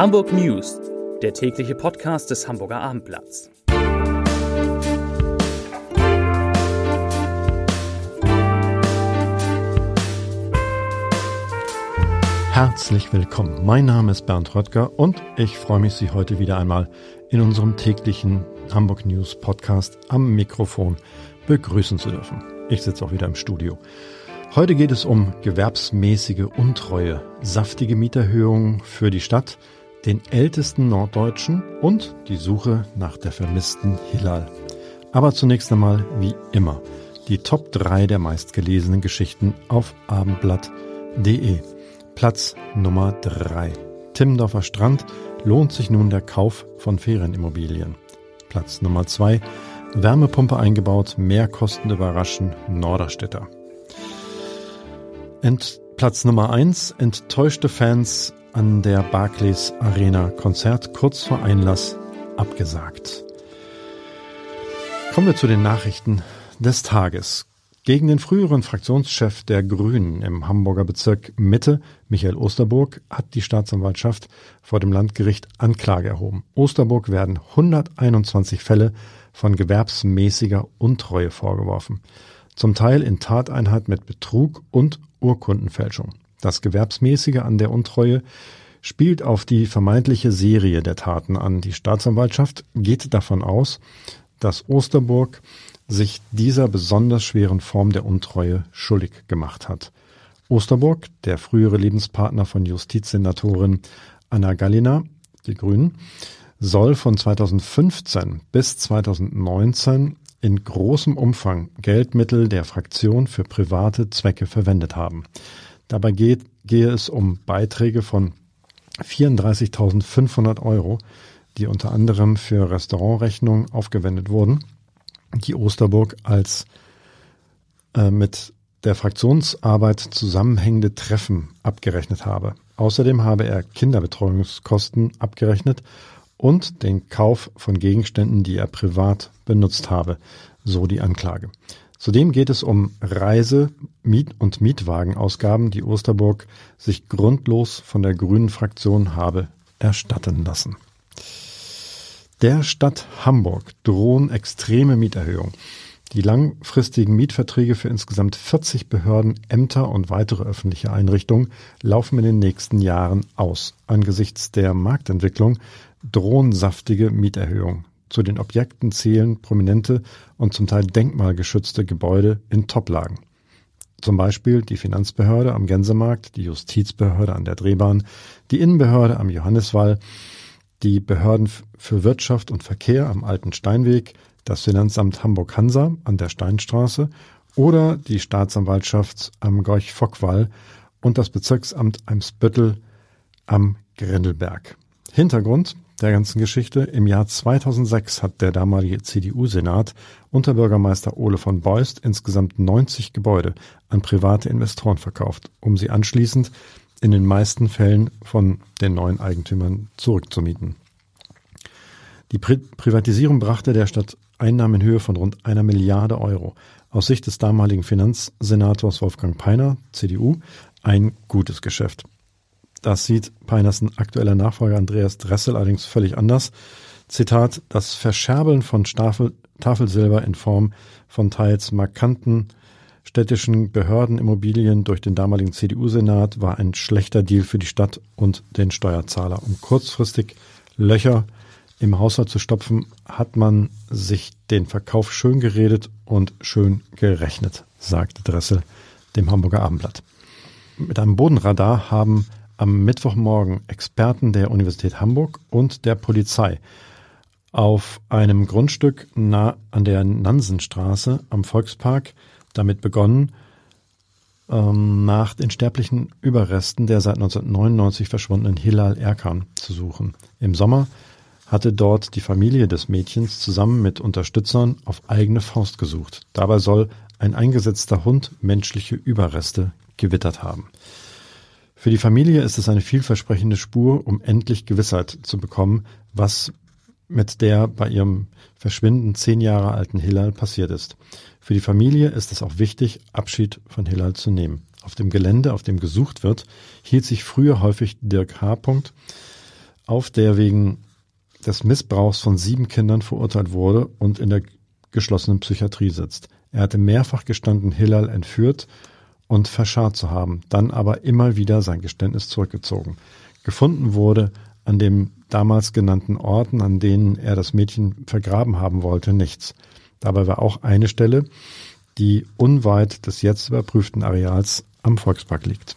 Hamburg News, der tägliche Podcast des Hamburger Abendblatts. Herzlich willkommen. Mein Name ist Bernd Röttger und ich freue mich, Sie heute wieder einmal in unserem täglichen Hamburg News Podcast am Mikrofon begrüßen zu dürfen. Ich sitze auch wieder im Studio. Heute geht es um gewerbsmäßige Untreue, saftige Mieterhöhungen für die Stadt, den ältesten Norddeutschen und die Suche nach der vermissten Hilal. Aber zunächst einmal, wie immer, die Top 3 der meistgelesenen Geschichten auf abendblatt.de. Platz Nummer 3. Timmendorfer Strand lohnt sich nun der Kauf von Ferienimmobilien. Platz Nummer 2. Wärmepumpe eingebaut, Mehrkosten überraschen Norderstädter. Ent Platz Nummer 1. Enttäuschte Fans an der Barclays Arena. Konzert kurz vor Einlass abgesagt. Kommen wir zu den Nachrichten des Tages. Gegen den früheren Fraktionschef der Grünen im Hamburger Bezirk Mitte, Michael Osterburg, hat die Staatsanwaltschaft vor dem Landgericht Anklage erhoben. Osterburg werden 121 Fälle von gewerbsmäßiger Untreue vorgeworfen. Zum Teil in Tateinheit mit Betrug und Urkundenfälschung. Das Gewerbsmäßige an der Untreue spielt auf die vermeintliche Serie der Taten an. Die Staatsanwaltschaft geht davon aus, dass Osterburg sich dieser besonders schweren Form der Untreue schuldig gemacht hat. Osterburg, der frühere Lebenspartner von Justizsenatorin Anna Gallina, die Grünen, soll von 2015 bis 2019 in großem Umfang Geldmittel der Fraktion für private Zwecke verwendet haben. Dabei geht, gehe es um Beiträge von 34.500 Euro, die unter anderem für Restaurantrechnungen aufgewendet wurden, die Osterburg als äh, mit der Fraktionsarbeit zusammenhängende Treffen abgerechnet habe. Außerdem habe er Kinderbetreuungskosten abgerechnet und den Kauf von Gegenständen, die er privat benutzt habe, so die Anklage. Zudem geht es um Reise-, Miet- und Mietwagenausgaben, die Osterburg sich grundlos von der Grünen Fraktion habe erstatten lassen. Der Stadt Hamburg drohen extreme Mieterhöhungen. Die langfristigen Mietverträge für insgesamt 40 Behörden, Ämter und weitere öffentliche Einrichtungen laufen in den nächsten Jahren aus. Angesichts der Marktentwicklung drohen saftige Mieterhöhungen. Zu den Objekten zählen prominente und zum Teil denkmalgeschützte Gebäude in Toplagen. Zum Beispiel die Finanzbehörde am Gänsemarkt, die Justizbehörde an der Drehbahn, die Innenbehörde am Johanniswall, die Behörden für Wirtschaft und Verkehr am Alten Steinweg, das Finanzamt Hamburg-Hansa an der Steinstraße oder die Staatsanwaltschaft am Gorch-Fockwall und das Bezirksamt Eimsbüttel am Grindelberg. Hintergrund der ganzen Geschichte. Im Jahr 2006 hat der damalige CDU-Senat unter Bürgermeister Ole von Beust insgesamt 90 Gebäude an private Investoren verkauft, um sie anschließend in den meisten Fällen von den neuen Eigentümern zurückzumieten. Die Pri Privatisierung brachte der Stadt Einnahmen in Höhe von rund einer Milliarde Euro. Aus Sicht des damaligen Finanzsenators Wolfgang Peiner, CDU, ein gutes Geschäft. Das sieht Peiners aktueller Nachfolger Andreas Dressel allerdings völlig anders. Zitat, das Verscherbeln von Stafel, Tafelsilber in Form von teils markanten städtischen Behördenimmobilien durch den damaligen CDU-Senat war ein schlechter Deal für die Stadt und den Steuerzahler. Um kurzfristig Löcher im Haushalt zu stopfen, hat man sich den Verkauf schön geredet und schön gerechnet, sagte Dressel dem Hamburger Abendblatt. Mit einem Bodenradar haben am Mittwochmorgen Experten der Universität Hamburg und der Polizei auf einem Grundstück nah an der Nansenstraße am Volkspark damit begonnen, ähm, nach den sterblichen Überresten der seit 1999 verschwundenen Hilal Erkan zu suchen. Im Sommer hatte dort die Familie des Mädchens zusammen mit Unterstützern auf eigene Faust gesucht. Dabei soll ein eingesetzter Hund menschliche Überreste gewittert haben. Für die Familie ist es eine vielversprechende Spur, um endlich Gewissheit zu bekommen, was mit der bei ihrem Verschwinden zehn Jahre alten Hillal passiert ist. Für die Familie ist es auch wichtig, Abschied von Hillal zu nehmen. Auf dem Gelände, auf dem gesucht wird, hielt sich früher häufig Dirk H. auf der wegen des Missbrauchs von sieben Kindern verurteilt wurde und in der geschlossenen Psychiatrie sitzt. Er hatte mehrfach gestanden, Hillel entführt und verscharrt zu haben, dann aber immer wieder sein Geständnis zurückgezogen. Gefunden wurde an dem damals genannten Orten, an denen er das Mädchen vergraben haben wollte, nichts. Dabei war auch eine Stelle, die unweit des jetzt überprüften Areals am Volkspark liegt.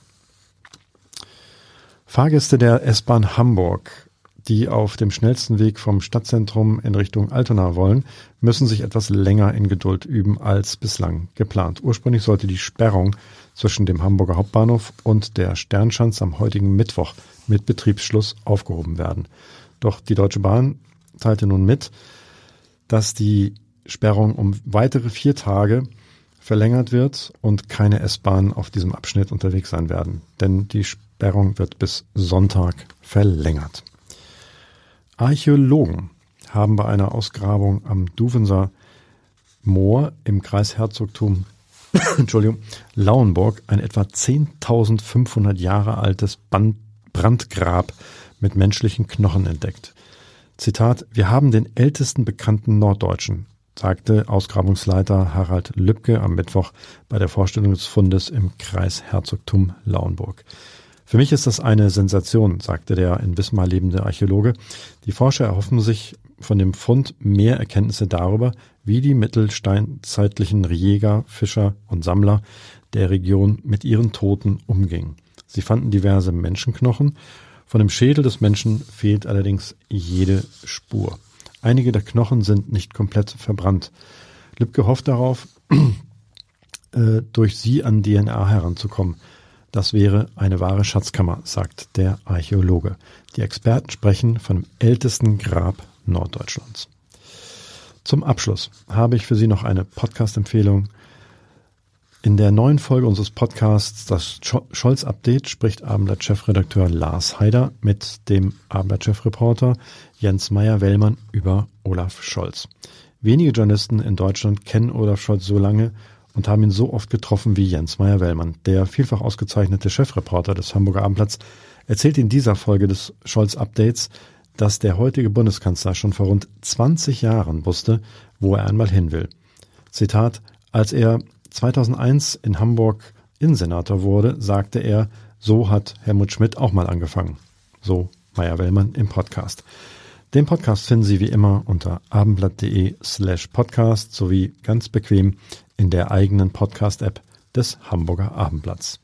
Fahrgäste der S-Bahn Hamburg die auf dem schnellsten Weg vom Stadtzentrum in Richtung Altona wollen, müssen sich etwas länger in Geduld üben als bislang geplant. Ursprünglich sollte die Sperrung zwischen dem Hamburger Hauptbahnhof und der Sternschanze am heutigen Mittwoch mit Betriebsschluss aufgehoben werden. Doch die Deutsche Bahn teilte nun mit, dass die Sperrung um weitere vier Tage verlängert wird und keine S-Bahnen auf diesem Abschnitt unterwegs sein werden. Denn die Sperrung wird bis Sonntag verlängert. Archäologen haben bei einer Ausgrabung am Duvenser Moor im Kreisherzogtum Entschuldigung, Lauenburg ein etwa 10.500 Jahre altes Brandgrab mit menschlichen Knochen entdeckt. Zitat, wir haben den ältesten bekannten Norddeutschen, sagte Ausgrabungsleiter Harald Lübke am Mittwoch bei der Vorstellung des Fundes im Kreisherzogtum Lauenburg. Für mich ist das eine Sensation, sagte der in Wismar lebende Archäologe. Die Forscher erhoffen sich von dem Fund mehr Erkenntnisse darüber, wie die mittelsteinzeitlichen Jäger, Fischer und Sammler der Region mit ihren Toten umgingen. Sie fanden diverse Menschenknochen. Von dem Schädel des Menschen fehlt allerdings jede Spur. Einige der Knochen sind nicht komplett verbrannt. Lübke hofft darauf, äh, durch sie an DNA heranzukommen. Das wäre eine wahre Schatzkammer, sagt der Archäologe. Die Experten sprechen von dem ältesten Grab Norddeutschlands. Zum Abschluss habe ich für Sie noch eine Podcast-Empfehlung. In der neuen Folge unseres Podcasts, das Scholz-Update, spricht Abendblatt-Chefredakteur Lars Haider mit dem Abendblatt-Chefreporter Jens Meyer-Wellmann über Olaf Scholz. Wenige Journalisten in Deutschland kennen Olaf Scholz so lange und haben ihn so oft getroffen wie Jens Meyer-Wellmann. Der vielfach ausgezeichnete Chefreporter des Hamburger Abendblatts erzählt in dieser Folge des Scholz-Updates, dass der heutige Bundeskanzler schon vor rund 20 Jahren wusste, wo er einmal hin will. Zitat, als er 2001 in Hamburg Innensenator wurde, sagte er, so hat Helmut Schmidt auch mal angefangen. So Meyer-Wellmann im Podcast. Den Podcast finden Sie wie immer unter abendblatt.de slash podcast sowie ganz bequem in der eigenen Podcast-App des Hamburger Abendblatts.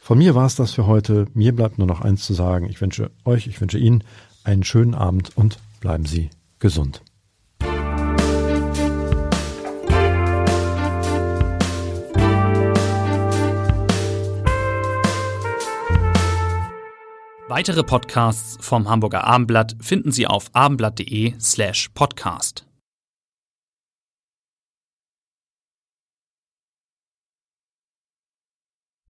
Von mir war es das für heute. Mir bleibt nur noch eins zu sagen. Ich wünsche euch, ich wünsche Ihnen einen schönen Abend und bleiben Sie gesund. Weitere Podcasts vom Hamburger Abendblatt finden Sie auf abendblatt.de slash podcast.